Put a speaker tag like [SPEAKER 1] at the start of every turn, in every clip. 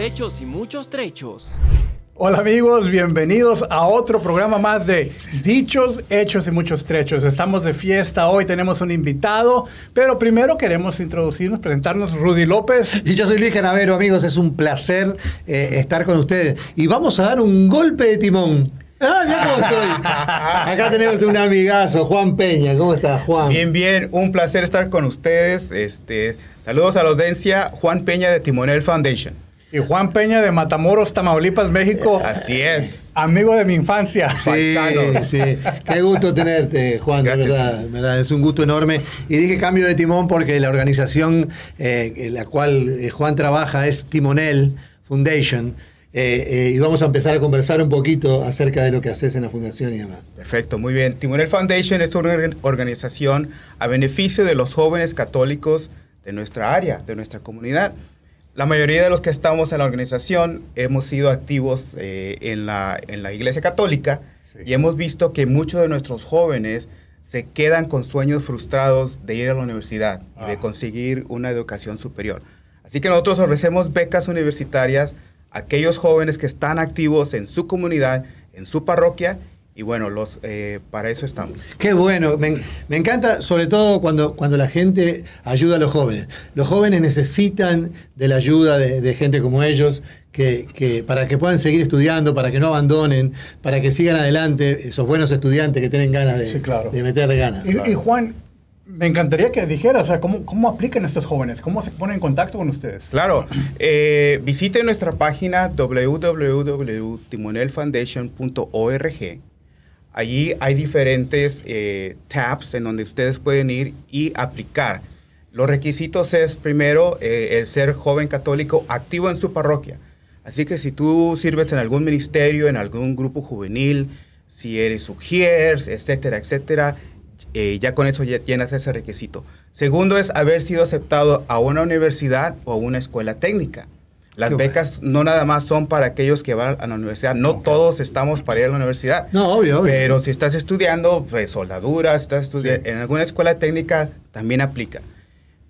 [SPEAKER 1] Hechos y muchos trechos.
[SPEAKER 2] Hola amigos, bienvenidos a otro programa más de Dichos, Hechos y Muchos Trechos. Estamos de fiesta hoy, tenemos un invitado, pero primero queremos introducirnos, presentarnos Rudy López.
[SPEAKER 3] Y yo soy Luis Canavero, amigos, es un placer eh, estar con ustedes. Y vamos a dar un golpe de timón. Ah, ya cómo estoy. Acá tenemos un amigazo, Juan Peña. ¿Cómo estás, Juan?
[SPEAKER 4] Bien, bien, un placer estar con ustedes. Este, saludos a la audiencia, Juan Peña de Timonel Foundation.
[SPEAKER 2] Y Juan Peña de Matamoros, Tamaulipas, México.
[SPEAKER 4] Así es.
[SPEAKER 2] Amigo de mi infancia.
[SPEAKER 3] Sí, sí. Qué gusto tenerte, Juan, de verdad, verdad, Es un gusto enorme. Y dije cambio de timón porque la organización eh, en la cual eh, Juan trabaja es Timonel Foundation. Eh, y vamos a empezar a conversar un poquito acerca de lo que haces en la fundación y demás.
[SPEAKER 4] Perfecto, muy bien. Timonel Foundation es una organización a beneficio de los jóvenes católicos de nuestra área, de nuestra comunidad. La mayoría de los que estamos en la organización hemos sido activos eh, en, la, en la Iglesia Católica y hemos visto que muchos de nuestros jóvenes se quedan con sueños frustrados de ir a la universidad y de conseguir una educación superior. Así que nosotros ofrecemos becas universitarias a aquellos jóvenes que están activos en su comunidad, en su parroquia y bueno, los, eh, para eso estamos.
[SPEAKER 3] Qué bueno, me, encanta sobre todo cuando, cuando la gente ayuda a los jóvenes. Los jóvenes necesitan de la ayuda de, gente como ellos que, para que puedan seguir estudiando, para que no abandonen, para que sigan adelante, esos buenos estudiantes que tienen ganas de, de meterle ganas.
[SPEAKER 2] Y, Juan, me encantaría que dijera, o sea, ¿cómo, ¿cómo, aplican estos jóvenes? ¿Cómo se ponen en contacto con ustedes?
[SPEAKER 4] Claro, eh, visite nuestra página www.timonelfoundation.org Allí hay diferentes eh, tabs en donde ustedes pueden ir y aplicar. Los requisitos es primero eh, el ser joven católico activo en su parroquia. Así que si tú sirves en algún ministerio, en algún grupo juvenil, si eres ujier, etcétera, etcétera, eh, ya con eso llenas ese requisito. Segundo es haber sido aceptado a una universidad o a una escuela técnica. Las becas no nada más son para aquellos que van a la universidad. No todos estamos para ir a la universidad.
[SPEAKER 3] No, obvio, obvio.
[SPEAKER 4] Pero si estás estudiando, pues soldadura, estás estudiando en alguna escuela técnica, también aplica.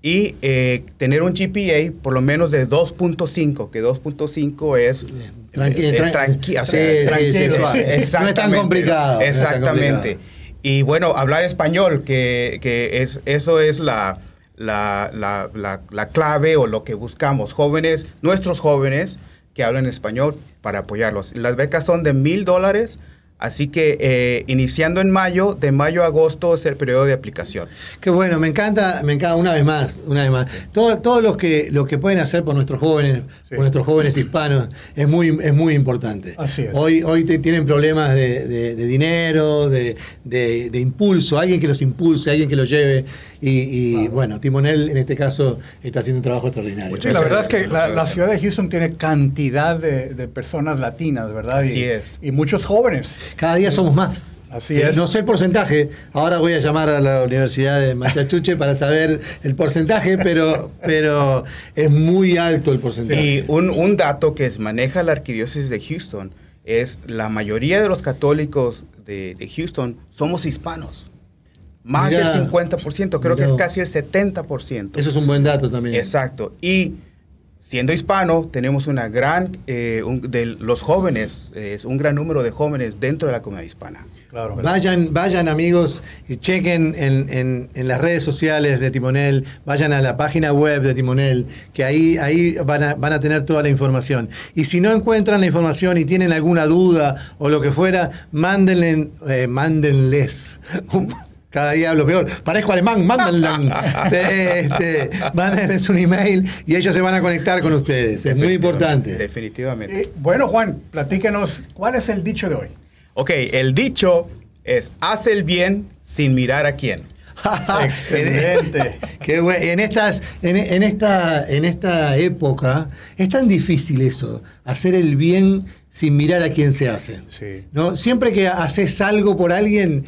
[SPEAKER 4] Y eh, tener un GPA por lo menos de 2.5, que 2.5 es
[SPEAKER 3] tranquilo. no es tan complicado.
[SPEAKER 4] Exactamente. Y bueno, hablar español, que, que es, eso es la la, la, la, clave o lo que buscamos. Jóvenes, nuestros jóvenes que hablan español para apoyarlos. Las becas son de mil dólares Así que eh, iniciando en mayo, de mayo a agosto es el periodo de aplicación.
[SPEAKER 3] Qué bueno, me encanta, me encanta una vez más, una vez más. Todo, todo lo que lo que pueden hacer por nuestros jóvenes, por nuestros jóvenes hispanos, es muy, es muy importante.
[SPEAKER 2] Así es.
[SPEAKER 3] Hoy, hoy tienen problemas de, dinero, de, impulso, alguien que los impulse, alguien que los lleve. Y, bueno, Timonel en este caso está haciendo un trabajo extraordinario.
[SPEAKER 2] la verdad es que la, ciudad de Houston tiene cantidad de, personas latinas, ¿verdad?
[SPEAKER 4] Así es.
[SPEAKER 2] Y muchos jóvenes.
[SPEAKER 3] Cada día somos más.
[SPEAKER 2] Así es.
[SPEAKER 3] No sé el porcentaje. Ahora voy a llamar a la Universidad de Machachuche para saber el porcentaje, pero, pero es muy alto el porcentaje.
[SPEAKER 4] Y un, dato que maneja la arquidiócesis de Houston es la mayoría de los católicos de, Houston somos hispanos. Más del 50%, creo que es casi el 70%.
[SPEAKER 3] Eso es un buen dato también.
[SPEAKER 4] Exacto. Y siendo hispano, tenemos una gran, eh, de los jóvenes, es un gran número de jóvenes dentro de la comunidad hispana.
[SPEAKER 3] Claro, vayan, vayan amigos, y chequen en, las redes sociales de Timonel, vayan a la página web de Timonel, que ahí, ahí van, a, van a tener toda la información. Y si no encuentran la información y tienen alguna duda o lo que fuera, mándenle, eh, mándenles cada día hablo peor. Parezco alemán, mándenle, este, mándenles un email y ellos se van a conectar con ustedes. Es muy importante.
[SPEAKER 4] Definitivamente.
[SPEAKER 2] Eh, bueno, Juan, platíquenos, ¿cuál es el dicho de hoy?
[SPEAKER 4] Ok, el dicho es, haz el bien sin mirar a quién.
[SPEAKER 2] Excelente.
[SPEAKER 3] Qué En, estas, en, esta, en esta época es tan difícil eso, hacer el bien sin mirar a quién se hace.
[SPEAKER 2] Sí.
[SPEAKER 3] ¿no? Siempre que haces algo por alguien,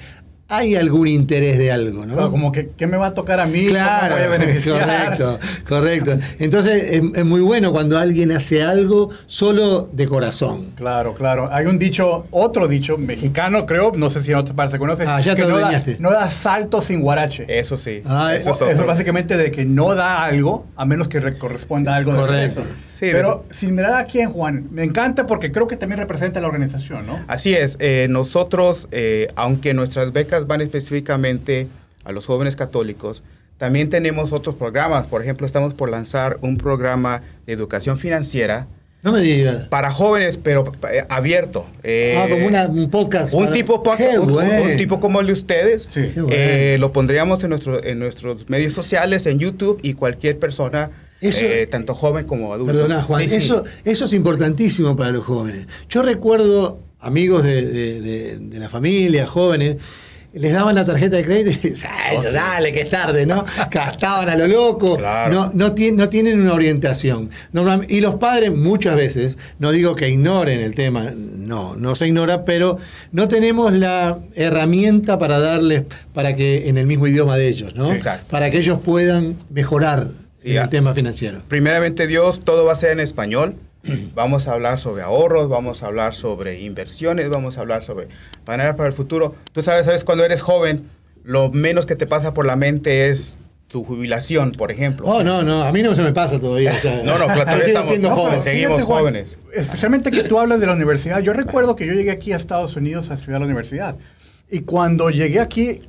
[SPEAKER 3] hay algún interés de algo, ¿no?
[SPEAKER 2] Claro, como que ¿qué me va a tocar a mí?
[SPEAKER 3] Claro,
[SPEAKER 2] ¿Cómo voy a beneficiar?
[SPEAKER 3] correcto, correcto. Entonces es, es muy bueno cuando alguien hace algo solo de corazón.
[SPEAKER 2] Claro, claro. Hay un dicho, otro dicho mexicano, creo, no sé si en otra parte se conoce,
[SPEAKER 3] Ah, ya
[SPEAKER 2] que
[SPEAKER 3] te
[SPEAKER 2] no da, no da salto sin guarache.
[SPEAKER 4] Eso sí.
[SPEAKER 3] Ah,
[SPEAKER 4] eso es
[SPEAKER 2] Eso básicamente de que no da algo a menos que re- corresponda algo de
[SPEAKER 3] Correcto.
[SPEAKER 2] regreso.
[SPEAKER 4] Sí,
[SPEAKER 2] Pero sin mirar a quién, Juan, me encanta porque creo que también representa a la organización, ¿no?
[SPEAKER 4] Así es, eh, nosotros, eh, aunque nuestras becas van específicamente a los jóvenes católicos, también tenemos otros programas. Por ejemplo, estamos por lanzar un programa de educación financiera
[SPEAKER 3] No me digas.
[SPEAKER 4] para jóvenes, pero eh, abierto. Eh,
[SPEAKER 3] ah, como una- un podcast.
[SPEAKER 4] un
[SPEAKER 3] para-
[SPEAKER 4] tipo, po-
[SPEAKER 3] Qué
[SPEAKER 4] un, un- tipo como el de ustedes.
[SPEAKER 2] Sí.
[SPEAKER 4] Eh, lo pondríamos en, nuestro, en nuestros medios sociales, en YouTube, y cualquier persona,
[SPEAKER 3] Eso-
[SPEAKER 4] eh, tanto joven como adulto.
[SPEAKER 3] Perdona, Juan,
[SPEAKER 4] Sí, sí.
[SPEAKER 3] Eso, es importantísimo para los jóvenes. Yo recuerdo amigos de, de- de- de la familia, jóvenes, les daban la tarjeta de crédito y decían, "Ay,
[SPEAKER 4] Oh, sí.
[SPEAKER 3] dale, que es tarde, ¿no? Gastaban a lo loco.
[SPEAKER 4] Claro.
[SPEAKER 3] No, no, tien- no tienen una orientación. Y los padres muchas veces, no digo que ignoren el tema, no, no se ignora, pero no tenemos la herramienta para darles, para que en el mismo idioma de ellos, ¿no?
[SPEAKER 4] Exacto.
[SPEAKER 3] Para que ellos puedan mejorar
[SPEAKER 4] Sí,
[SPEAKER 3] en
[SPEAKER 4] ah.
[SPEAKER 3] el tema financiero.
[SPEAKER 4] Primeramente Dios, todo va a ser en español. Vamos a hablar sobre ahorros, vamos a hablar sobre inversiones, vamos a hablar sobre manera para el futuro. Tú sabes, sabes, cuando eres joven, lo menos que te pasa por la mente es tu jubilación, por ejemplo.
[SPEAKER 3] Oh, no, no, a mí no se me pasa todavía. o sea,
[SPEAKER 4] No, no, claro, todavía estamos-
[SPEAKER 3] siendo
[SPEAKER 4] no,
[SPEAKER 3] joven.
[SPEAKER 4] pero seguimos
[SPEAKER 2] Fíjate, Juan,
[SPEAKER 4] jóvenes.
[SPEAKER 2] Especialmente que tú hablas de la universidad. Yo recuerdo que yo llegué aquí a Estados Unidos a estudiar la universidad. Y cuando llegué aquí,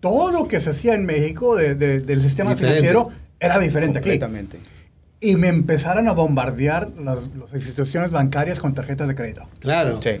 [SPEAKER 2] todo lo que se hacía en México de- de- del sistema
[SPEAKER 3] Diferente.
[SPEAKER 2] financiero era diferente aquí.
[SPEAKER 4] Completamente.
[SPEAKER 2] Y me empezaron a bombardear las, las instituciones bancarias con tarjetas de crédito.
[SPEAKER 3] Claro.
[SPEAKER 4] Sí.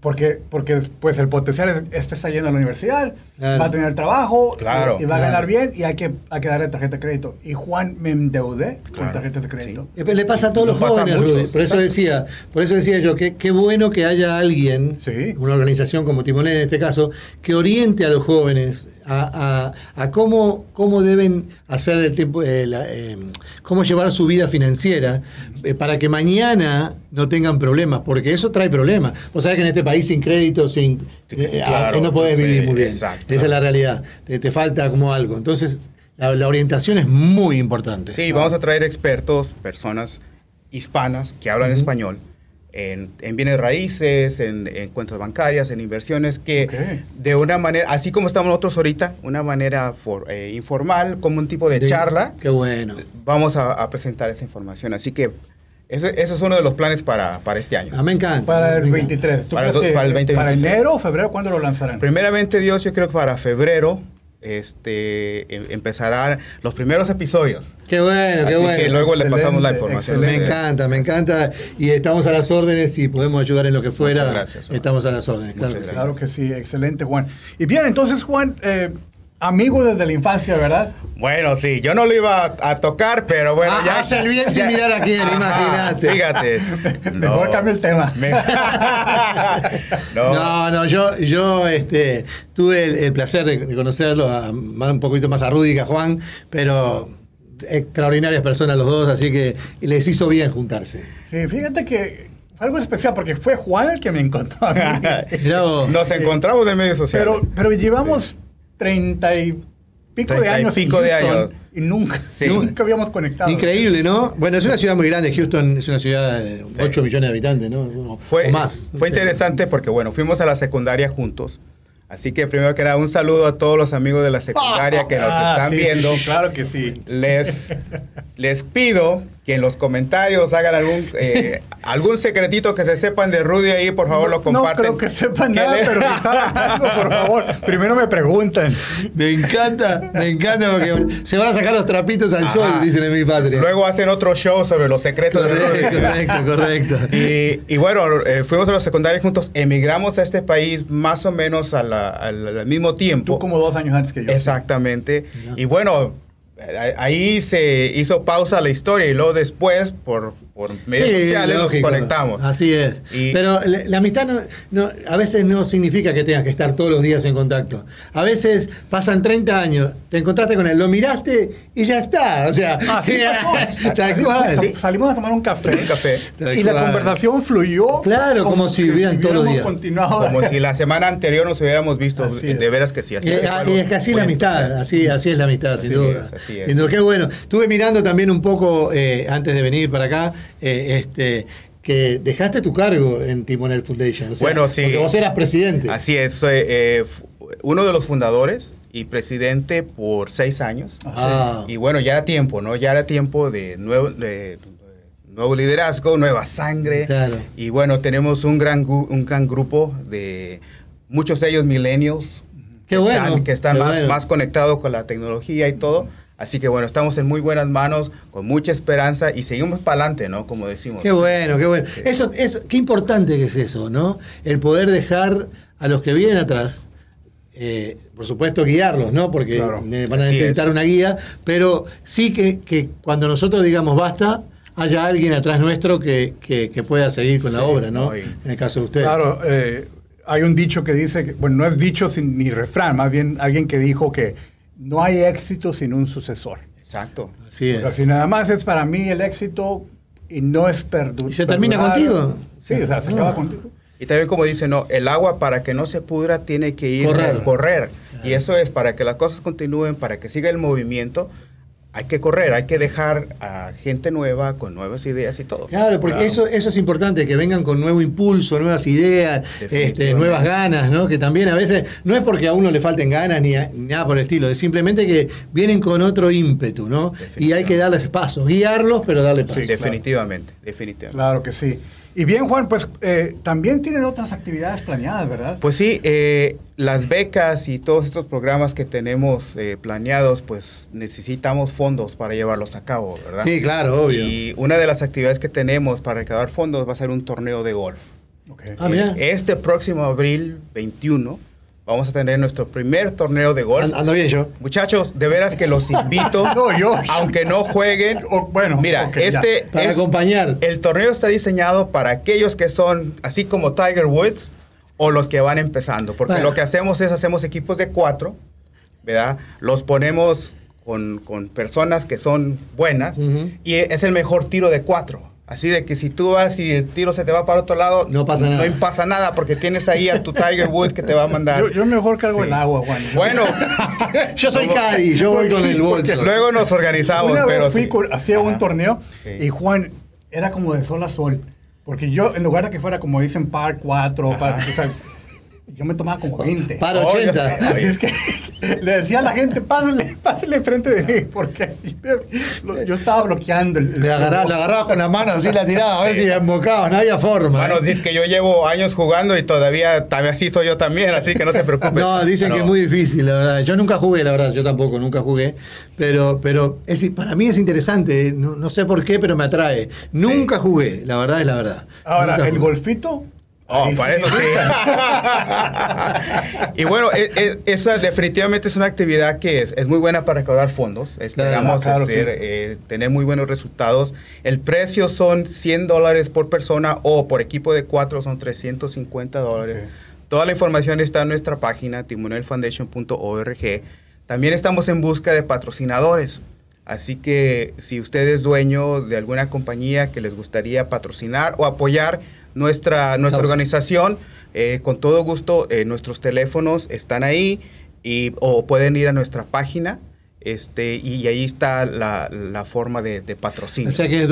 [SPEAKER 2] Porque, porque pues el potencial es, este está yendo a la universidad,
[SPEAKER 3] Claro.
[SPEAKER 2] va a tener trabajo
[SPEAKER 4] Claro.
[SPEAKER 2] y va a ganar bien y hay que, hay que darle tarjeta de crédito. Y Juan me endeudé con tarjetas de crédito.
[SPEAKER 3] Eh, Le pasa a todos
[SPEAKER 4] Nos
[SPEAKER 3] los jóvenes,
[SPEAKER 4] muchos,
[SPEAKER 3] Rudy. Por eso decía, por eso decía yo que qué bueno que haya alguien,
[SPEAKER 2] Sí.
[SPEAKER 3] una organización como Timonel en este caso, que oriente a los jóvenes a, a- a cómo, cómo deben hacer el tiempo, eh, la, eh, cómo llevar su vida financiera eh, para que mañana no tengan problemas, porque eso trae problemas. Vos sabés que en este país sin crédito, sin eh,
[SPEAKER 4] claro,
[SPEAKER 3] ah, no podés vivir muy bien.
[SPEAKER 4] exacto.
[SPEAKER 3] Esa es la realidad. Te, te falta como algo. Entonces, la, la orientación es muy importante.
[SPEAKER 4] Sí, vamos a traer expertos, personas hispanas que hablan español en, en bienes raíces, en, en cuentas bancarias, en inversiones, que de una manera, así como estamos nosotros ahorita, una manera for- eh, informal, como un tipo de charla,
[SPEAKER 3] Qué bueno.
[SPEAKER 4] vamos a, a presentar esa información. Así que eso, eso es uno de los planes para, para este año.
[SPEAKER 3] Ah, me encanta.
[SPEAKER 2] Para el
[SPEAKER 3] me encanta.
[SPEAKER 2] 23. ¿Tú
[SPEAKER 4] Para para el 2023.
[SPEAKER 2] ¿Para enero o febrero? ¿Cuándo lo lanzarán?
[SPEAKER 4] Primeramente Dios, yo creo que para febrero este, em- empezarán los primeros episodios.
[SPEAKER 3] Qué bueno, qué
[SPEAKER 4] Así
[SPEAKER 3] bueno.
[SPEAKER 4] que luego le pasamos la
[SPEAKER 2] Excelente,
[SPEAKER 4] información.
[SPEAKER 3] Me encanta, me encanta. Y estamos a las órdenes y podemos ayudar en lo que fuera.
[SPEAKER 4] Muchas gracias,
[SPEAKER 3] estamos a las órdenes, claro que sí.
[SPEAKER 2] Claro que sí, excelente, Juan. Y bien, entonces, Juan, eh, amigo desde la infancia, ¿verdad?
[SPEAKER 4] Bueno, sí, yo no lo iba a, a tocar, pero bueno,
[SPEAKER 3] Ah,
[SPEAKER 4] ya.
[SPEAKER 3] hace el bien sin mirar a quién, imagínate.
[SPEAKER 4] Fíjate.
[SPEAKER 2] Mejor cambia el tema.
[SPEAKER 4] Me- no.
[SPEAKER 3] No, no, yo, yo este, tuve el, el placer de, de conocerlo, a- más- un poquito más a Rudy que a Juan, pero extraordinarias personas los dos, así que les hizo bien juntarse.
[SPEAKER 2] Sí, fíjate que fue algo especial porque fue Juan el que me encontró a mí.
[SPEAKER 4] Nos encontramos en medios sociales.
[SPEAKER 2] pero, pero llevamos treinta y pico de años. en
[SPEAKER 4] pico de años.
[SPEAKER 2] Y nunca,
[SPEAKER 4] Sí.
[SPEAKER 2] nunca habíamos conectado.
[SPEAKER 3] Increíble, ¿no? Bueno, es una ciudad muy grande, Houston es una ciudad de 8 millones de habitantes, ¿no?
[SPEAKER 4] Fue,
[SPEAKER 3] o más.
[SPEAKER 4] fue
[SPEAKER 3] Sí.
[SPEAKER 4] interesante porque, bueno, fuimos a la secundaria juntos. Así que primero que nada, un saludo a todos los amigos de la secundaria que nos
[SPEAKER 2] Ah,
[SPEAKER 4] están viendo.
[SPEAKER 2] claro que sí.
[SPEAKER 4] Les, les pido que en los comentarios hagan algún eh, algún secretito que se sepan de Rudy ahí, por favor, lo
[SPEAKER 2] No
[SPEAKER 4] comparten.
[SPEAKER 2] creo que sepan nada,
[SPEAKER 4] le-
[SPEAKER 2] pero que saben algo, por favor. Primero me preguntan.
[SPEAKER 3] Me encanta, me encanta porque se van a sacar los trapitos al
[SPEAKER 4] Ajá.
[SPEAKER 3] sol, dicen en mi patria.
[SPEAKER 4] Luego hacen otro show sobre los secretos de
[SPEAKER 3] correcto,
[SPEAKER 4] Rudy.
[SPEAKER 3] correcto, correcto.
[SPEAKER 4] Y, y bueno, eh, fuimos a los secundarios juntos, emigramos a este país más o menos a la- al, al mismo tiempo.
[SPEAKER 2] Tú como dos años antes que yo.
[SPEAKER 4] Exactamente. Y bueno, ahí se hizo pausa la historia y luego después, por, por medios
[SPEAKER 3] Sí,
[SPEAKER 4] sociales,
[SPEAKER 3] lógico.
[SPEAKER 4] nos conectamos.
[SPEAKER 3] Así es.
[SPEAKER 4] Y-
[SPEAKER 3] Pero la, la amistad no, no- a veces no significa que tengas que estar todos los días en contacto. A veces pasan 30 años, te encontraste con él, lo miraste y ya está. O sea.
[SPEAKER 2] Sí, Salimos a tomar un café.
[SPEAKER 4] Un café.
[SPEAKER 2] Y la conversación fluyó.
[SPEAKER 3] Claro, como si
[SPEAKER 2] que
[SPEAKER 3] vivieran todos los días.
[SPEAKER 2] continuado.
[SPEAKER 4] Como si la semana anterior nos hubiéramos visto,
[SPEAKER 2] Así
[SPEAKER 4] de
[SPEAKER 2] es.
[SPEAKER 4] veras que sí. Así
[SPEAKER 3] Y,
[SPEAKER 4] que
[SPEAKER 3] ah, y es que así
[SPEAKER 4] muy
[SPEAKER 3] la amistad, así, así es la amistad, sin
[SPEAKER 4] Así
[SPEAKER 3] duda.
[SPEAKER 4] es, así es.
[SPEAKER 3] Sin duda, qué bueno. Estuve mirando también un poco, eh, antes de venir para acá, eh, este que dejaste tu cargo en Timonel Foundation. o sea,
[SPEAKER 4] Bueno, sí.
[SPEAKER 3] Porque vos eras presidente.
[SPEAKER 4] Así es, soy eh, fu- uno de los fundadores y presidente por seis años.
[SPEAKER 3] Ah.
[SPEAKER 4] Y bueno, ya era tiempo, ¿no? Ya era tiempo de nuevo, de- nuevo liderazgo, nueva sangre.
[SPEAKER 3] Claro.
[SPEAKER 4] Y bueno, tenemos un gran, gu- un gran grupo de muchos de ellos millennials.
[SPEAKER 3] Qué
[SPEAKER 4] que
[SPEAKER 3] bueno,
[SPEAKER 4] Están, que están más,
[SPEAKER 3] bueno.
[SPEAKER 4] más conectados con la tecnología y todo. Así que bueno, estamos en muy buenas manos, con mucha esperanza y seguimos para adelante, ¿no? Como decimos.
[SPEAKER 3] Qué bueno, qué bueno. Eso, eso, qué importante que es eso, ¿no? El poder dejar a los que vienen atrás, eh, por supuesto guiarlos, ¿no? Porque
[SPEAKER 2] Claro.
[SPEAKER 3] eh, van a necesitar
[SPEAKER 4] es.
[SPEAKER 3] una guía, pero sí que, que cuando nosotros digamos basta, haya alguien atrás nuestro que, que- que pueda seguir con la obra, ¿no? En el caso de usted.
[SPEAKER 2] Claro, eh, hay un dicho que dice, que- bueno, no es dicho sin, ni refrán, más bien alguien que dijo que no hay éxito sin un sucesor.
[SPEAKER 4] Exacto.
[SPEAKER 3] Así
[SPEAKER 2] Porque
[SPEAKER 3] es.
[SPEAKER 2] si nada más es para mí el éxito y no es perdu-
[SPEAKER 3] ¿Y se termina
[SPEAKER 2] perdurar.
[SPEAKER 3] contigo?
[SPEAKER 2] Sí, o sea, se
[SPEAKER 3] Ah.
[SPEAKER 2] acaba contigo.
[SPEAKER 4] Y también como dice, no, el agua para que no se pudra tiene que ir
[SPEAKER 3] Correr.
[SPEAKER 4] a correr. Y eso es para que las cosas continúen, para que siga el movimiento, hay que correr, hay que dejar a gente nueva con nuevas ideas y todo.
[SPEAKER 3] Claro, porque
[SPEAKER 2] Claro.
[SPEAKER 3] Eso, eso es importante, que vengan con nuevo impulso, nuevas ideas, este, nuevas ganas, ¿no? Que también a veces no es porque a uno le falten ganas ni, a- ni nada por el estilo, es simplemente que vienen con otro ímpetu, ¿no? Y hay que darles paso, guiarlos, pero darle paso.
[SPEAKER 2] Sí,
[SPEAKER 4] definitivamente, definitivamente.
[SPEAKER 2] Claro que sí. Y bien, Juan, pues eh, también tienen otras actividades planeadas, ¿verdad?
[SPEAKER 4] Pues sí, eh, las becas y todos estos programas que tenemos eh, planeados, pues necesitamos fondos para llevarlos a cabo, ¿verdad?
[SPEAKER 3] Sí, claro, obvio.
[SPEAKER 4] Y una de las actividades que tenemos para recaudar fondos va a ser un torneo de golf.
[SPEAKER 2] Ok.
[SPEAKER 3] Ah, mira.
[SPEAKER 4] Este próximo abril 21 vamos a tener nuestro primer torneo de golf.
[SPEAKER 3] And- Ando bien yo.
[SPEAKER 4] Muchachos, de veras que los invito,
[SPEAKER 2] No, yo-
[SPEAKER 4] aunque no jueguen.
[SPEAKER 2] O- bueno,
[SPEAKER 4] mira,
[SPEAKER 2] ya.
[SPEAKER 4] este
[SPEAKER 3] Para
[SPEAKER 4] es-
[SPEAKER 3] acompañar.
[SPEAKER 4] el torneo está diseñado para aquellos que son así como Tiger Woods o los que van empezando, porque
[SPEAKER 3] Bueno.
[SPEAKER 4] lo que hacemos es hacemos equipos de cuatro, ¿verdad? Los ponemos con, con personas que son buenas y es el mejor tiro de cuatro. Así de que si tú vas y el tiro se te va para otro lado,
[SPEAKER 3] No pasa nada.
[SPEAKER 4] No pasa nada porque tienes ahí a tu Tiger Woods que te va a mandar.
[SPEAKER 2] Yo, yo mejor cargo
[SPEAKER 4] Sí.
[SPEAKER 2] el agua, Juan.
[SPEAKER 4] Bueno,
[SPEAKER 3] Yo soy Caddy, yo voy con el bolso.
[SPEAKER 4] luego nos organizamos,
[SPEAKER 2] Una vez
[SPEAKER 4] pero
[SPEAKER 2] fui
[SPEAKER 4] sí.
[SPEAKER 2] con- hacía un torneo
[SPEAKER 4] Sí.
[SPEAKER 2] y Juan era como de sol a sol. Porque yo, en lugar de que fuera como dicen par 4, par, o sea, yo me tomaba como 20.
[SPEAKER 3] Para
[SPEAKER 4] Oh, yo
[SPEAKER 3] 80.
[SPEAKER 4] sé.
[SPEAKER 2] Así es que le decía a la gente, pásenle, pásenle enfrente de mí, porque yo, yo estaba bloqueando. el-
[SPEAKER 3] Le agarraba, le agarraba con la mano así la tiraba, a ver si la embocaba, no había forma.
[SPEAKER 4] Bueno,
[SPEAKER 3] ¿eh?
[SPEAKER 4] dice que yo llevo años jugando y todavía, también así soy yo también, así que no se preocupen.
[SPEAKER 3] No, dicen
[SPEAKER 4] Pero-
[SPEAKER 3] que es muy difícil, la verdad. Yo nunca jugué, la verdad, yo tampoco, nunca jugué. Pero, pero es, para mí es interesante, no, no sé por qué, pero me atrae. Nunca jugué, la verdad es la verdad.
[SPEAKER 2] Ahora,
[SPEAKER 3] Nunca
[SPEAKER 2] el
[SPEAKER 3] jugué.
[SPEAKER 2] golfito.
[SPEAKER 4] Oh,
[SPEAKER 2] ahí
[SPEAKER 4] para eso sí. y bueno, e- e- esa definitivamente es una actividad que es, es muy buena para recaudar fondos. Esperamos
[SPEAKER 2] Claro,
[SPEAKER 4] este,
[SPEAKER 2] sí.
[SPEAKER 4] eh, tener muy buenos resultados. El precio son 100 dólares por persona o por equipo de cuatro son 350 dólares. Toda la información está en nuestra página timonelfoundation.org. También estamos en busca de patrocinadores. Así que si usted es dueño de alguna compañía que les gustaría patrocinar o apoyar nuestra, nuestra
[SPEAKER 3] Causa.
[SPEAKER 4] organización, eh, con todo gusto, eh, nuestros teléfonos están ahí y, o pueden ir a nuestra página este, y ahí está la, la forma de, de patrocinio.
[SPEAKER 3] O sea que es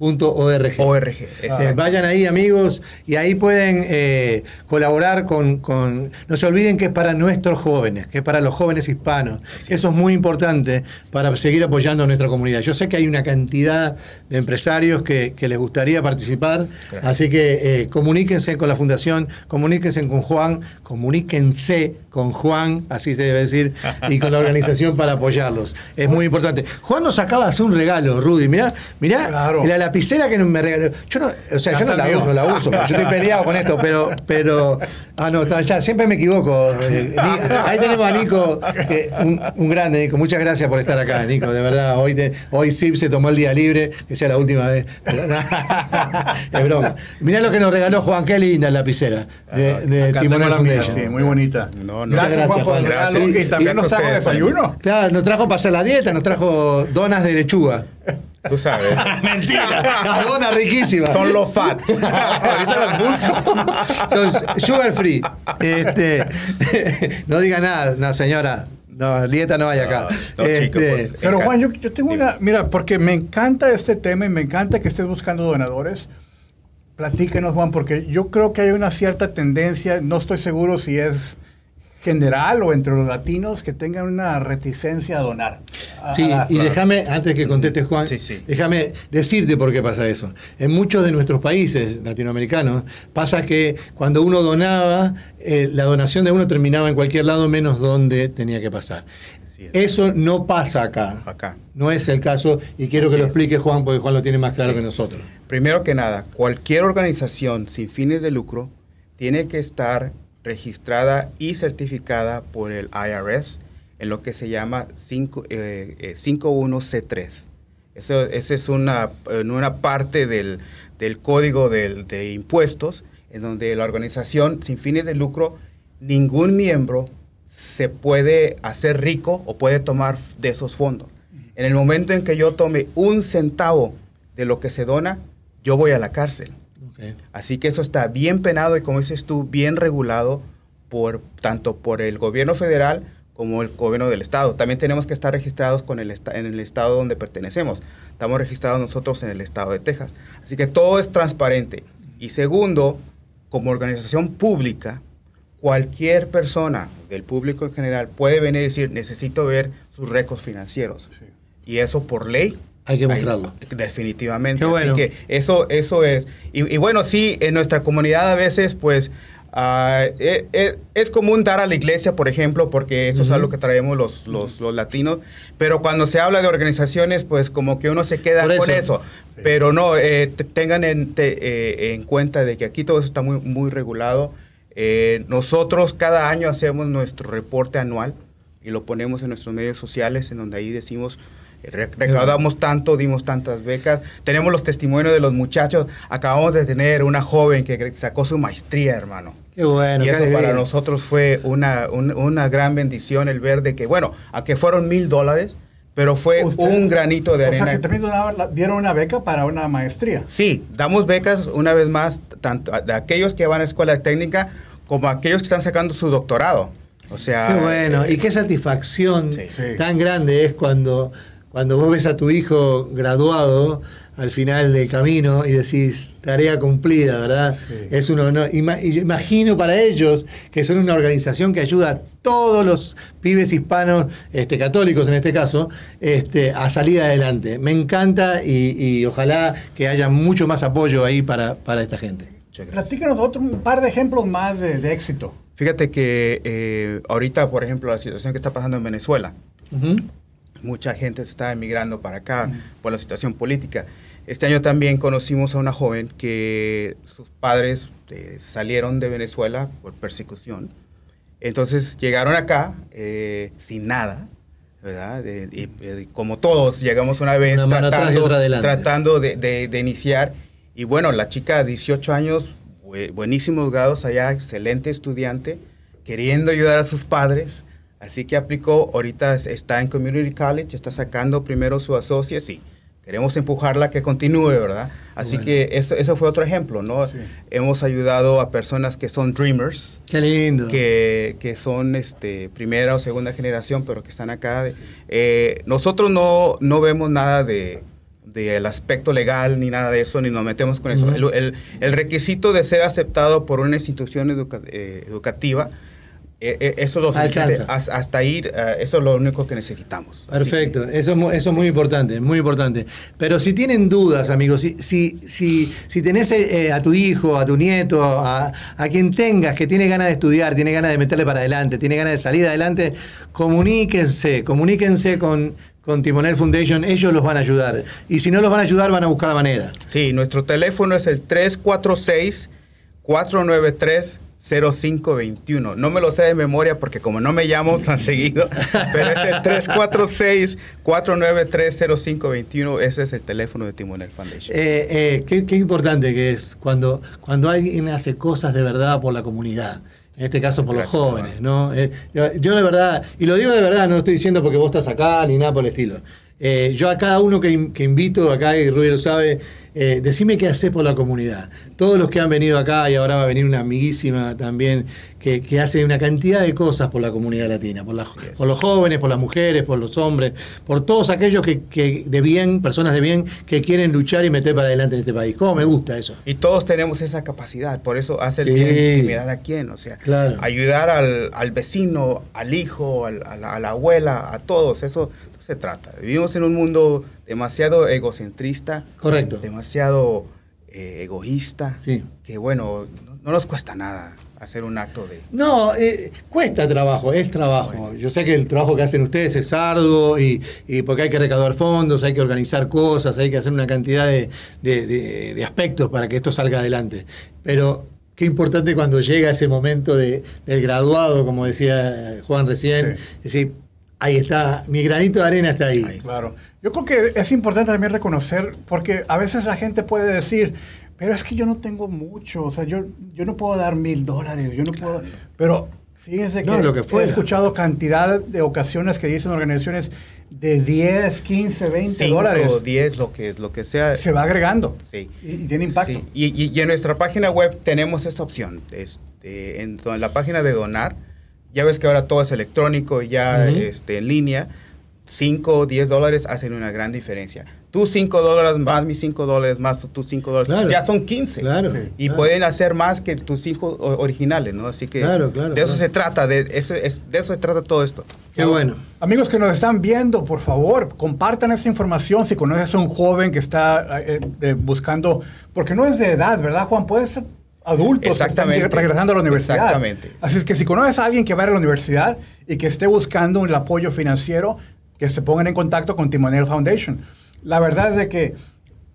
[SPEAKER 3] www.timonelfoundation.org.
[SPEAKER 4] ORG.
[SPEAKER 3] Eh, vayan ahí amigos y ahí pueden eh, colaborar con, con- No se olviden que es para nuestros jóvenes, que es para los jóvenes hispanos.
[SPEAKER 4] Así
[SPEAKER 3] Eso es muy importante para seguir apoyando a nuestra comunidad. Yo sé que hay una cantidad de empresarios que, que les gustaría participar,
[SPEAKER 4] Gracias.
[SPEAKER 3] así que eh, comuníquense con la fundación, comuníquense con Juan, comuníquense con Juan, así se debe decir, y con la organización para apoyarlos. Es muy importante. Juan nos acaba de hacer un regalo, Rudy. Mirá, mirá
[SPEAKER 2] Claro.
[SPEAKER 3] la lapicera que me regaló. Yo no, o sea,
[SPEAKER 2] Ya
[SPEAKER 3] yo no la, uso, no la uso, yo estoy peleado con esto, pero, pero, ah, no, está, ya, siempre me equivoco. Eh, ahí tenemos a Nico, un, un grande, Nico. Muchas gracias por estar acá, Nico, de verdad. Hoy, te, hoy Sip se tomó el día libre, que sea la última vez. es broma. Mirá lo que nos regaló Juan, qué linda lapicera de, de
[SPEAKER 2] la mía,
[SPEAKER 3] Foundation.
[SPEAKER 2] sí, muy bonita.
[SPEAKER 4] No, no.
[SPEAKER 2] Gracias,
[SPEAKER 3] Muchas
[SPEAKER 2] Juan, por el
[SPEAKER 3] gracias,
[SPEAKER 2] regalo.
[SPEAKER 4] Juan.
[SPEAKER 2] Y también nos trajo desayuno.
[SPEAKER 3] Claro, nos trajo para hacer la dieta, nos trajo donas de lechuga.
[SPEAKER 4] Tú sabes.
[SPEAKER 3] Mentira, las donas riquísimas.
[SPEAKER 4] Son los fat.
[SPEAKER 3] Son sugar free. Este, no diga nada, no, señora. No, dieta no hay acá.
[SPEAKER 4] No, no, chico,
[SPEAKER 3] Este,
[SPEAKER 4] pues,
[SPEAKER 2] Pero. Juan, yo, yo tengo una... Mira, porque me encanta este tema y me encanta que estés buscando donadores. Platíquenos, Juan, porque yo creo que hay una cierta tendencia, no estoy seguro si es general o entre los latinos, que tengan una reticencia a donar.
[SPEAKER 3] Sí, y déjame, antes que conteste Juan,
[SPEAKER 4] Sí, sí.
[SPEAKER 3] déjame decirte por qué pasa eso. En muchos de nuestros países latinoamericanos pasa que cuando uno donaba, eh, la donación de uno terminaba en cualquier lado menos donde tenía que pasar. Eso no pasa acá.
[SPEAKER 4] Acá.
[SPEAKER 3] No es el caso y quiero que lo
[SPEAKER 4] es.
[SPEAKER 3] explique Juan porque Juan lo tiene más claro
[SPEAKER 4] Sí.
[SPEAKER 3] que nosotros.
[SPEAKER 4] Primero que nada, cualquier organización sin fines de lucro tiene que estar registrada y certificada por el IRS en lo que se llama cinco- eh, eh, 51C3. Esa es una, parte del, código de impuestos en donde la organización sin fines de lucro, ningún miembro se puede hacer rico o puede tomar de esos fondos. En el momento en que yo tome un centavo de lo que se dona, yo voy a la cárcel. Así que eso está bien penado y como dices tú, bien regulado por tanto por el gobierno federal como el gobierno del estado. También tenemos que estar registrados con el en el estado donde pertenecemos. Estamos registrados nosotros en el estado de Texas. Así que todo es transparente. Y segundo, como organización pública, cualquier persona del público en general puede venir y decir, necesito ver sus récords financieros. Y eso por ley.
[SPEAKER 3] Hay que mostrarlo.
[SPEAKER 4] definitivamente.
[SPEAKER 3] Bueno.
[SPEAKER 4] Así que eso, eso es. Y, y bueno, sí, en nuestra comunidad a veces, pues, ah, eh, eh, es común dar a la iglesia, por ejemplo, porque eso es
[SPEAKER 3] Ujú.
[SPEAKER 4] algo que traemos los, los, los latinos. Pero cuando se habla de organizaciones, pues como que uno se queda
[SPEAKER 3] Por
[SPEAKER 4] con
[SPEAKER 3] eso.
[SPEAKER 4] eso. Pero no, eh, te- tengan en, te- eh, en cuenta de que aquí todo eso está muy, muy regulado. Eh, nosotros cada año hacemos nuestro reporte anual y lo ponemos en nuestros medios sociales, en donde ahí decimos, recaudamos tanto, dimos tantas becas. Tenemos los testimonios de los muchachos. Acabamos de tener una joven que sacó su maestría, hermano.
[SPEAKER 3] Qué bueno.
[SPEAKER 4] y eso para nosotros fue una, un- una gran bendición el ver de que, bueno, aunque fueron mil dólares, pero fue un granito de
[SPEAKER 2] O
[SPEAKER 4] arena.
[SPEAKER 2] sea, que también donaban dieron una beca para una maestría.
[SPEAKER 4] Sí, damos becas una vez más, tanto a- de aquellos que van a escuela técnica como a aquellos que están sacando su doctorado. O sea,
[SPEAKER 3] Qué bueno,
[SPEAKER 4] eh,
[SPEAKER 3] y qué satisfacción
[SPEAKER 4] Sí.
[SPEAKER 2] Sí.
[SPEAKER 3] tan grande es cuando, cuando vos ves a tu hijo graduado al final del camino y decís, tarea cumplida, ¿verdad?
[SPEAKER 2] Sí.
[SPEAKER 3] Es un honor. Imagino para ellos que son una organización que ayuda a todos los pibes hispanos, este, católicos en este caso, este, a salir adelante. Me encanta y, y ojalá que haya mucho más apoyo ahí para, para esta gente.
[SPEAKER 2] Platícanos otro, un par de ejemplos más de, de éxito.
[SPEAKER 4] Fíjate que eh, ahorita, por ejemplo, la situación que está pasando en Venezuela. Mucha gente está emigrando para acá por la situación política. Este año también conocimos a una joven que sus padres eh, salieron de Venezuela por persecución. Entonces llegaron acá eh, sin nada, ¿verdad? Eh, y, como todos, llegamos una vez
[SPEAKER 3] Una
[SPEAKER 4] tratando, tratando de, de- de iniciar. Y bueno, la chica, 18 años, bue- buenísimos grados allá, excelente estudiante, queriendo ayudar a sus padres. Así que aplicó, ahorita es- está en Community College, está sacando primero su associates y queremos empujarla a que continúe, ¿verdad? Así
[SPEAKER 3] Bueno.
[SPEAKER 4] que eso, eso fue otro ejemplo, ¿no?
[SPEAKER 2] Sí.
[SPEAKER 4] Hemos ayudado a personas que son dreamers,
[SPEAKER 3] Qué lindo.
[SPEAKER 4] que, que son este, primera o segunda generación, pero que están acá. Eh, nosotros no, no vemos nada de del aspecto legal ni nada de eso, ni nos metemos con eso.
[SPEAKER 3] Ujú.
[SPEAKER 4] el, el- el requisito de ser aceptado por una institución educa- eh, educativa Eh, eh, eso es lo
[SPEAKER 3] Alcanza.
[SPEAKER 4] hasta ir, eh, eso es lo único que necesitamos.
[SPEAKER 3] Perfecto,
[SPEAKER 4] que-
[SPEAKER 3] eso, eso es muy importante, muy importante. Pero si tienen dudas, amigos, si, si, si, si tenés eh, a tu hijo, a tu nieto, a, a quien tengas que tiene ganas de estudiar, tiene ganas de meterle para adelante, tiene ganas de salir adelante, comuníquense, comuníquense con, con Timonel Foundation, ellos los van a ayudar. Y si no los van a ayudar, van a buscar la manera.
[SPEAKER 4] Sí, nuestro teléfono es el 346-493-0521. No me lo sé de memoria porque como no me llamo tan seguido, pero es el 346-493-0521. Ese es el teléfono de Timonel Foundation.
[SPEAKER 3] Eh, eh, qué, qué importante que es cuando, cuando alguien hace cosas de verdad por la comunidad. En este caso por
[SPEAKER 4] Gracias,
[SPEAKER 3] los jóvenes, ¿no? Eh, yo, yo de verdad, y lo digo de verdad, no lo estoy diciendo porque vos estás acá ni nada por el estilo. Eh, yo a cada uno que, in- que invito acá, y Rubio lo sabe, eh, decime qué haces por la comunidad. Todos los que han venido acá, y ahora va a venir una amiguísima también, que, que hace una cantidad de cosas por la comunidad latina, por, la- por los jóvenes, por las mujeres, por los hombres, por todos aquellos que, que de bien, personas de bien, que quieren luchar y meter para adelante en este país. ¿Cómo me gusta eso?
[SPEAKER 4] Y todos tenemos esa capacidad, por eso hace
[SPEAKER 3] Sí.
[SPEAKER 4] bien sin mirar a quién, o sea,
[SPEAKER 3] Claro.
[SPEAKER 4] ayudar al, al vecino, al hijo, al- a, la, a la abuela, a todos, eso se trata. Vivimos en un mundo demasiado egocentrista,
[SPEAKER 3] Correcto.
[SPEAKER 4] demasiado eh, egoísta,
[SPEAKER 3] Sí.
[SPEAKER 4] que bueno, no, no nos cuesta nada hacer un acto de...
[SPEAKER 3] No, eh, cuesta trabajo, es trabajo. Yo sé que el trabajo que hacen ustedes es arduo y, y porque hay que recaudar fondos, hay que organizar cosas, hay que hacer una cantidad de, de- de- de aspectos para que esto salga adelante. Pero qué importante cuando llega ese momento de, del graduado, como decía Juan recién,
[SPEAKER 2] Sí.
[SPEAKER 3] decir, ahí está, mi granito de arena está ahí.
[SPEAKER 4] Ahí está.
[SPEAKER 2] Claro. Yo creo que es importante también reconocer, porque a veces la gente puede decir, pero es que yo no tengo mucho, o sea, yo, yo no puedo dar mil dólares, yo no puedo... Pero fíjense que,
[SPEAKER 3] No, lo que
[SPEAKER 2] he escuchado cantidad de ocasiones que dicen organizaciones de 10, 15, 20
[SPEAKER 4] cinco,
[SPEAKER 2] dólares.
[SPEAKER 4] 10, lo que, lo que sea.
[SPEAKER 2] Se va agregando.
[SPEAKER 4] Sí.
[SPEAKER 2] Y, y tiene impacto.
[SPEAKER 4] Sí, Y, y- y en nuestra página web tenemos esa opción. Este, en, en la página de donar, ya ves que ahora todo es electrónico, ya
[SPEAKER 3] Ujú.
[SPEAKER 4] este, en línea. 5 o 10 dólares hacen una gran diferencia. Tus 5 dólares más mis 5 dólares más tus 5 dólares,
[SPEAKER 3] Claro.
[SPEAKER 4] ya son 15.
[SPEAKER 3] Claro.
[SPEAKER 4] Y
[SPEAKER 3] claro.
[SPEAKER 4] pueden hacer más que tus 5 originales, ¿no? Así que
[SPEAKER 3] Claro, claro,
[SPEAKER 4] de eso
[SPEAKER 3] claro.
[SPEAKER 4] se trata, de eso, es, de eso se trata todo esto.
[SPEAKER 3] Qué bueno.
[SPEAKER 2] Amigos que nos están viendo, por favor, compartan esta información si conoces a un joven que está eh, eh, buscando, porque no es de edad, ¿verdad, Juan? Puede ser adultos que están
[SPEAKER 4] Exactamente.
[SPEAKER 2] regresando a la universidad.
[SPEAKER 4] Exactamente.
[SPEAKER 2] Así es que si conoces a alguien que va a ir a la universidad y que esté buscando el apoyo financiero, que se pongan en contacto con Timonel Foundation. La verdad es de que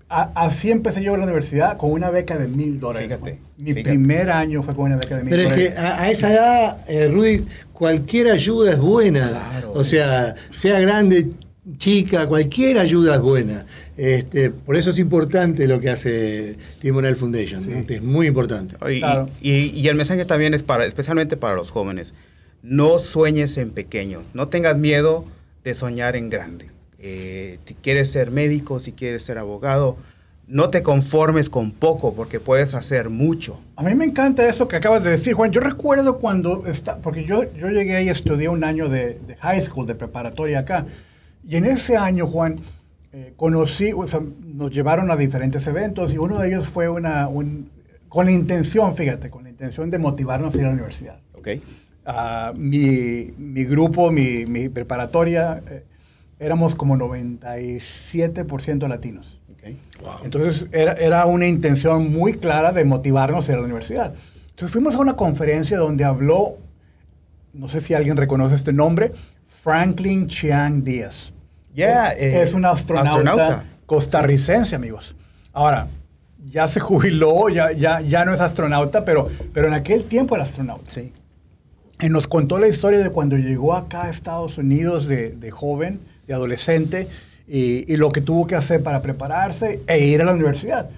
[SPEAKER 2] a- así empecé yo en la universidad con una beca de mil dólares.
[SPEAKER 4] Fíjate.
[SPEAKER 2] Mi
[SPEAKER 4] fíjate.
[SPEAKER 2] primer año fue con una beca de mil
[SPEAKER 3] Pero es
[SPEAKER 2] dólares.
[SPEAKER 3] que a, a esa edad, eh, Rudy, cualquier ayuda es buena.
[SPEAKER 4] Claro.
[SPEAKER 3] o sea, sea grande, chica, cualquier ayuda es buena. Este, por eso es importante lo que hace Timonel Foundation. ¿no? Es muy importante.
[SPEAKER 4] Y,
[SPEAKER 2] Claro.
[SPEAKER 4] y- y el mensaje también es para, especialmente para los jóvenes. No sueñes en pequeño. No tengas miedo de soñar en grande. Eh, si quieres ser médico, si quieres ser abogado, no te conformes con poco porque puedes hacer mucho.
[SPEAKER 2] A mí me encanta eso que acabas de decir, Juan. Yo recuerdo cuando está, porque yo, yo llegué ahí y estudié un año de, de high school, de preparatoria acá. Y en ese año, Juan, eh, conocí, o sea, nos llevaron a diferentes eventos y uno de ellos fue una, un- con la intención, fíjate, con la intención de motivarnos a ir a la universidad.
[SPEAKER 4] ¿Ok?
[SPEAKER 2] Ah, mi, mi grupo, mi, mi preparatoria, eh, éramos como 97% latinos.
[SPEAKER 4] ok.
[SPEAKER 2] Entonces era, era una intención muy clara de motivarnos a ir a la universidad. Entonces fuimos a una conferencia donde habló, no sé si alguien reconoce este nombre, Franklin Chiang Díaz.
[SPEAKER 4] Ya, eh,
[SPEAKER 2] es un astronauta,
[SPEAKER 4] astronauta.
[SPEAKER 2] costarricense, amigos. Ahora, ya se jubiló, ya, ya, ya no es astronauta, pero, pero en aquel tiempo era astronauta.
[SPEAKER 4] Sí.
[SPEAKER 2] Y nos contó la historia de cuando llegó acá a Estados Unidos de, de joven, de adolescente, y, y lo que tuvo que hacer para prepararse e ir a la universidad.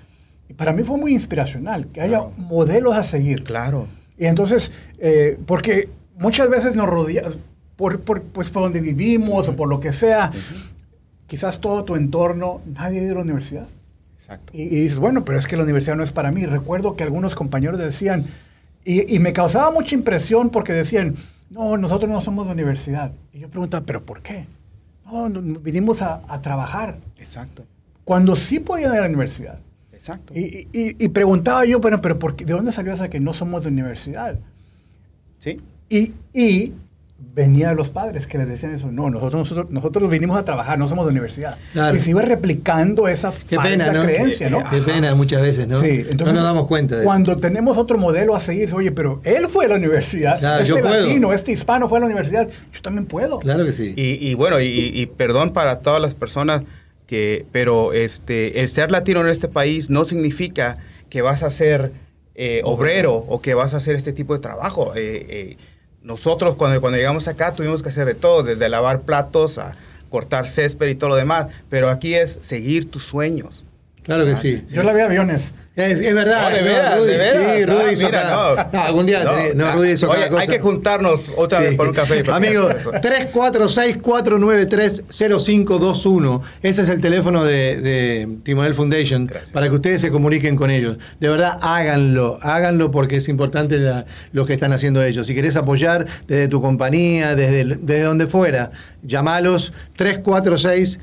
[SPEAKER 2] Y para mí fue muy inspiracional, que haya
[SPEAKER 4] Claro.
[SPEAKER 2] modelos a seguir.
[SPEAKER 4] Claro.
[SPEAKER 2] Y entonces, eh, porque muchas veces nos rodeamos, por, por, pues por donde vivimos o por lo que sea, quizás todo tu entorno, nadie ha ido a la universidad.
[SPEAKER 4] Exacto.
[SPEAKER 2] Y, y dices, bueno, pero es que la universidad no es para mí. Recuerdo que algunos compañeros decían, y, y me causaba mucha impresión porque decían, no, nosotros no somos de universidad. Y yo preguntaba, ¿pero por qué? No, no, vinimos a, a trabajar.
[SPEAKER 4] Exacto.
[SPEAKER 2] Cuando sí podían ir a la universidad.
[SPEAKER 4] Exacto.
[SPEAKER 2] Y, y- y preguntaba yo, bueno, pero ¿por qué? ¿de dónde salió esa que no somos de universidad?
[SPEAKER 4] Sí.
[SPEAKER 2] Y, y venía de los padres que les decían eso. No, nosotros, nosotros, nosotros vinimos a trabajar, no somos de universidad.
[SPEAKER 3] Claro.
[SPEAKER 2] Y se iba replicando esa
[SPEAKER 3] Qué ¿no?
[SPEAKER 2] creencia, ¿no?
[SPEAKER 3] Qué pena muchas veces, ¿no?
[SPEAKER 2] Sí, entonces,
[SPEAKER 3] no nos damos cuenta de eso.
[SPEAKER 2] Cuando tenemos otro modelo a seguir, oye, pero él fue a la universidad,
[SPEAKER 3] Claro,
[SPEAKER 2] este
[SPEAKER 3] yo puedo.
[SPEAKER 2] latino, este hispano fue a la universidad, yo también puedo.
[SPEAKER 3] Claro que sí.
[SPEAKER 4] Y, y bueno, y, y perdón para todas las personas que, pero este, el ser latino en este país no significa que vas a ser eh, obrero o que vas a hacer este tipo de trabajo. Eh, eh, nosotros cuando, cuando llegamos acá tuvimos que hacer de todo, desde lavar platos a cortar césped y todo lo demás, pero aquí es seguir tus sueños.
[SPEAKER 3] Claro que sí.
[SPEAKER 2] Yo la vi aviones.
[SPEAKER 3] Es, es verdad.
[SPEAKER 4] No, de
[SPEAKER 3] no,
[SPEAKER 4] veras,
[SPEAKER 3] Rudy,
[SPEAKER 4] de veras.
[SPEAKER 3] Sí, Rudy
[SPEAKER 4] Ah,
[SPEAKER 3] hizo
[SPEAKER 4] mira,
[SPEAKER 3] cada-
[SPEAKER 4] no.
[SPEAKER 3] Ah, algún día. No, Rudy hizo
[SPEAKER 4] oye,
[SPEAKER 3] cada cosa.
[SPEAKER 4] hay que juntarnos otra vez por un café. y platicar
[SPEAKER 3] Amigo,
[SPEAKER 4] de eso.
[SPEAKER 3] 346-493-0521. Ese es el teléfono de, de Timonel Foundation
[SPEAKER 4] Gracias.
[SPEAKER 3] para que ustedes se comuniquen con ellos. De verdad, háganlo. Háganlo porque es importante la- lo que están haciendo ellos. Si querés apoyar desde tu compañía, desde, desde donde fuera, llamalos 346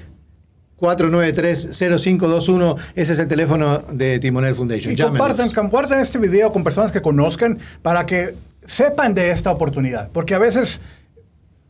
[SPEAKER 3] 493-0521, ese es el teléfono de Timonel Foundation.
[SPEAKER 2] Y
[SPEAKER 3] Llámenos.
[SPEAKER 2] compartan, compartan este video con personas que conozcan para que sepan de esta oportunidad. Porque a veces,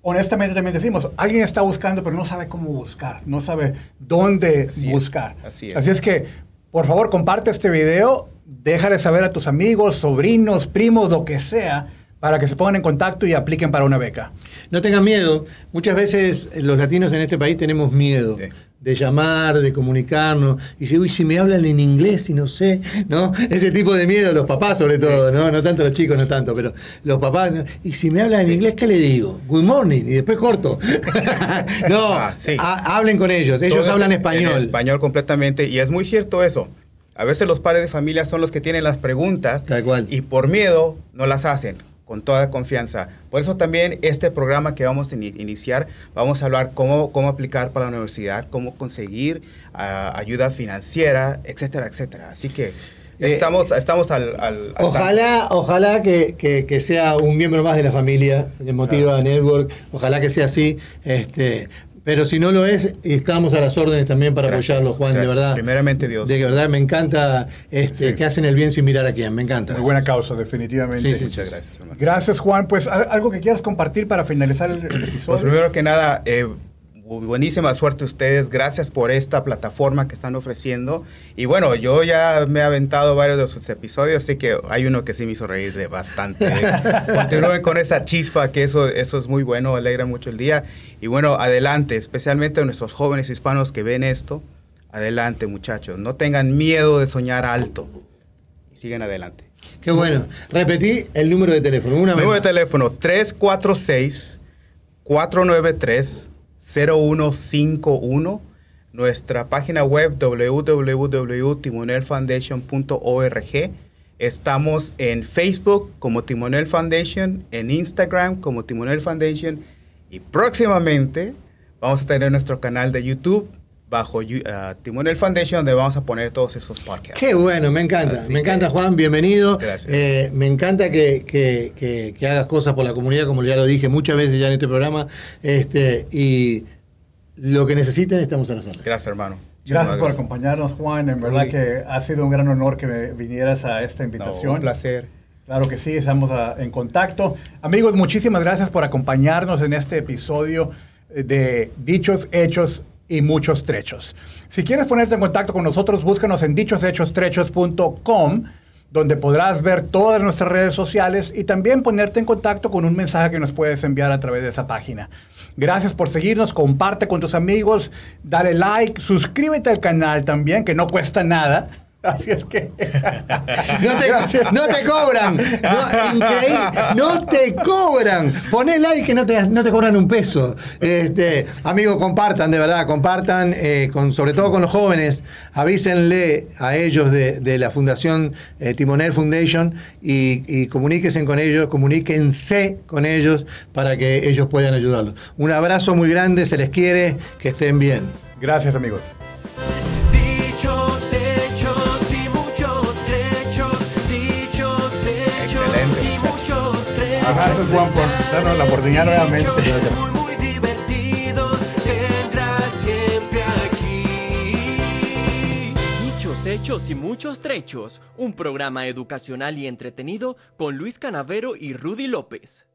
[SPEAKER 2] honestamente también decimos, alguien está buscando pero no sabe cómo buscar, no sabe dónde
[SPEAKER 4] Así es,
[SPEAKER 2] buscar.
[SPEAKER 4] así es.
[SPEAKER 2] así es que, por favor, comparte este video, déjale saber a tus amigos, sobrinos, primos, lo que sea, para que se pongan en contacto y apliquen para una beca.
[SPEAKER 3] No tengan miedo. Muchas veces los latinos en este país tenemos miedo
[SPEAKER 4] Sí.
[SPEAKER 3] De llamar, de comunicarnos. Y si, uy, si me hablan en inglés y no sé, ¿no? Ese tipo de miedo, los papás sobre todo, ¿no? No tanto los chicos, no tanto, pero los papás. ¿no? Y si me hablan en inglés, ¿qué le digo? Good morning, y después corto. no,
[SPEAKER 4] Ah, sí.
[SPEAKER 3] ha- hablen con ellos, ellos hablan español.
[SPEAKER 4] En español completamente. Y es muy cierto eso. A veces los padres de familia son los que tienen las preguntas.
[SPEAKER 3] Tal cual.
[SPEAKER 4] Y por miedo no las hacen. Con toda confianza. Por eso también este programa que vamos a ini- iniciar, vamos a hablar cómo, cómo aplicar para la universidad, cómo conseguir ah, ayuda financiera, etcétera, etcétera. Así que
[SPEAKER 3] Eh,
[SPEAKER 4] estamos, estamos al, al- al
[SPEAKER 3] Ojalá, ojalá que, que- que sea un miembro más de la familia de Motiva Network, ojalá que sea así, este, pero si no lo es, estamos a las órdenes también para
[SPEAKER 4] Gracias,
[SPEAKER 3] apoyarlo, Juan,
[SPEAKER 4] gracias.
[SPEAKER 3] de verdad.
[SPEAKER 4] Primeramente, Dios.
[SPEAKER 3] De verdad me encanta este,
[SPEAKER 4] Sí.
[SPEAKER 3] que hacen el bien sin mirar a quién, me encanta.
[SPEAKER 2] Muy buena causa, definitivamente.
[SPEAKER 3] Sí, sí,
[SPEAKER 4] Muchas gracias.
[SPEAKER 2] Gracias, Juan. Pues ¿al- algo que quieras compartir para finalizar el, episodio.
[SPEAKER 4] Pues primero que nada, eh, buenísima suerte a ustedes. Gracias por esta plataforma que están ofreciendo. Y bueno, yo ya me he aventado varios de sus episodios, así que hay uno que sí me hizo reír de bastante. Continúen con esa chispa, que eso, eso es muy bueno, alegra mucho el día. Y bueno, adelante, especialmente a nuestros jóvenes hispanos que ven esto. Adelante, muchachos. No tengan miedo de soñar alto. Y sigan adelante.
[SPEAKER 3] Qué bueno. Repetí el número de teléfono. Una
[SPEAKER 4] número de teléfono 346 493 0151, nuestra página web www.timonelfoundation.org. Estamos en Facebook como Timonel Foundation, en Instagram como Timonel Foundation y próximamente vamos a tener nuestro canal de YouTube bajo Yu- ah, Timonel Foundation donde vamos a poner todos esos podcasts.
[SPEAKER 3] Qué bueno, me encanta.
[SPEAKER 4] Así
[SPEAKER 3] me
[SPEAKER 4] que-
[SPEAKER 3] encanta, Juan, bienvenido.
[SPEAKER 4] Gracias.
[SPEAKER 3] Eh, me encanta que, que- que- que hagas cosas por la comunidad, como ya lo dije muchas veces ya en este programa. Este, y lo que necesiten, estamos a la sala.
[SPEAKER 4] Gracias, hermano.
[SPEAKER 2] Gracias por acompañarnos, Juan. En verdad
[SPEAKER 4] Sí.
[SPEAKER 2] que ha sido un gran honor que me vinieras a esta
[SPEAKER 4] No,
[SPEAKER 2] invitación.
[SPEAKER 4] un placer.
[SPEAKER 2] Claro que sí, estamos en contacto. Amigos, muchísimas gracias por acompañarnos en este episodio eh, de Dichos, Hechos y Muchos Trechos. Si quieres ponerte en contacto con nosotros, búscanos en dichoshechos.com, donde podrás ver todas nuestras redes sociales y también ponerte en contacto con un mensaje que nos puedes enviar a través de esa página. Gracias por seguirnos, comparte con tus amigos, dale like, suscríbete al canal también, que no cuesta nada. Así es que...
[SPEAKER 3] No te, no te cobran. No, increíble. No te cobran. Poné like que no te, no te cobran un peso. Este, amigos, compartan, de verdad, compartan, eh, con, sobre todo con los jóvenes. Avísenle a ellos de, de la Fundación eh, Timonel Foundation y, y comuníquense con ellos, comuníquense con ellos para que ellos puedan ayudarlos. Un abrazo muy grande, se les quiere, que estén bien.
[SPEAKER 2] Gracias amigos. Gracias Juan por darnos la oportunidad nuevamente.
[SPEAKER 1] Muy, muy divertidos. Tendrás siempre aquí. Dichos, hechos y muchos trechos. Un programa educacional y entretenido con Luis Canavero y Rudy López.